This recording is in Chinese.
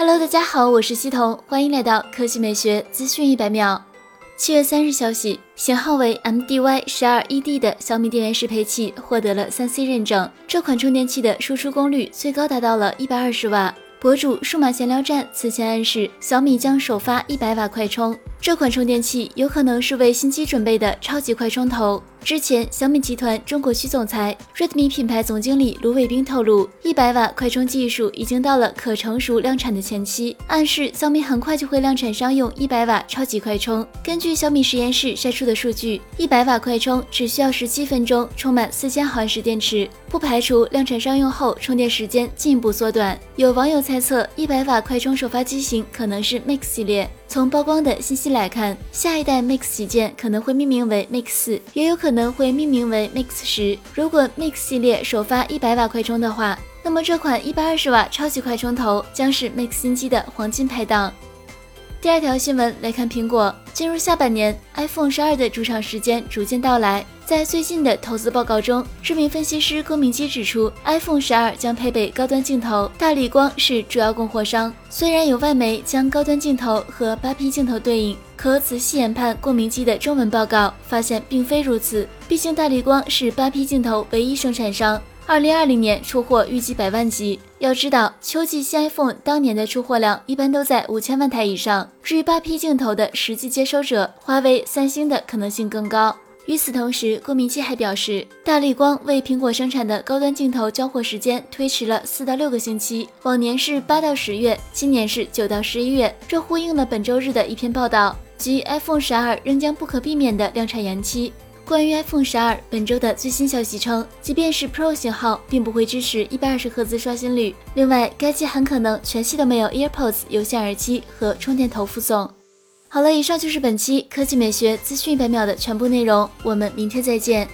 Hello，大家好，我是西彤，欢迎来到科技美学资讯一百秒。七月三日消息，型号为 MDY 十二 ED 的小米电源适配器获得了三 C 认证。这款充电器的输出功率最高达到了一百二十瓦。博主数码闲聊站此前暗示，小米将首发一百瓦快充。这款充电器有可能是为新机准备的超级快充头。之前，小米集团中国区总裁、Redmi 品牌总经理卢伟冰透露，一百瓦快充技术已经到了可成熟量产的前期，暗示小米很快就会量产商用一百瓦超级快充。根据小米实验室晒出的数据，一百瓦快充只需要十七分钟充满四千毫安时电池，不排除量产商用后充电时间进一步缩短。有网友猜测，一百瓦快充首发机型可能是 Mix 系列。从曝光的信息来看，下一代 Mix 旗舰可能会命名为 Mix 四，也有可能会命名为 Mix 十。如果 Mix 系列首发一百瓦快充的话，那么这款一百二十瓦超级快充头将是 Mix 新机的黄金拍档。第二条新闻来看，苹果进入下半年，iPhone 十二的主场时间逐渐到来。在最近的投资报告中，知名分析师郭明基指出，iPhone 十二将配备高端镜头，大理光是主要供货商。虽然有外媒将高端镜头和八 P 镜头对应，可仔细研判郭明基的中文报告，发现并非如此。毕竟大理光是八 P 镜头唯一生产商。二零二零年出货预计百万级。要知道，秋季新 iPhone 当年的出货量一般都在五千万台以上。至于八 P 镜头的实际接收者，华为、三星的可能性更高。与此同时，郭明基还表示，大力光为苹果生产的高端镜头交货时间推迟了四到六个星期，往年是八到十月，今年是九到十一月。这呼应了本周日的一篇报道，即 iPhone 十二仍将不可避免的量产延期。关于 iPhone 十二，本周的最新消息称，即便是 Pro 型号，并不会支持一百二十赫兹刷新率。另外，该机很可能全系都没有 AirPods 有线耳机和充电头附送。好了，以上就是本期科技美学资讯一百秒的全部内容，我们明天再见。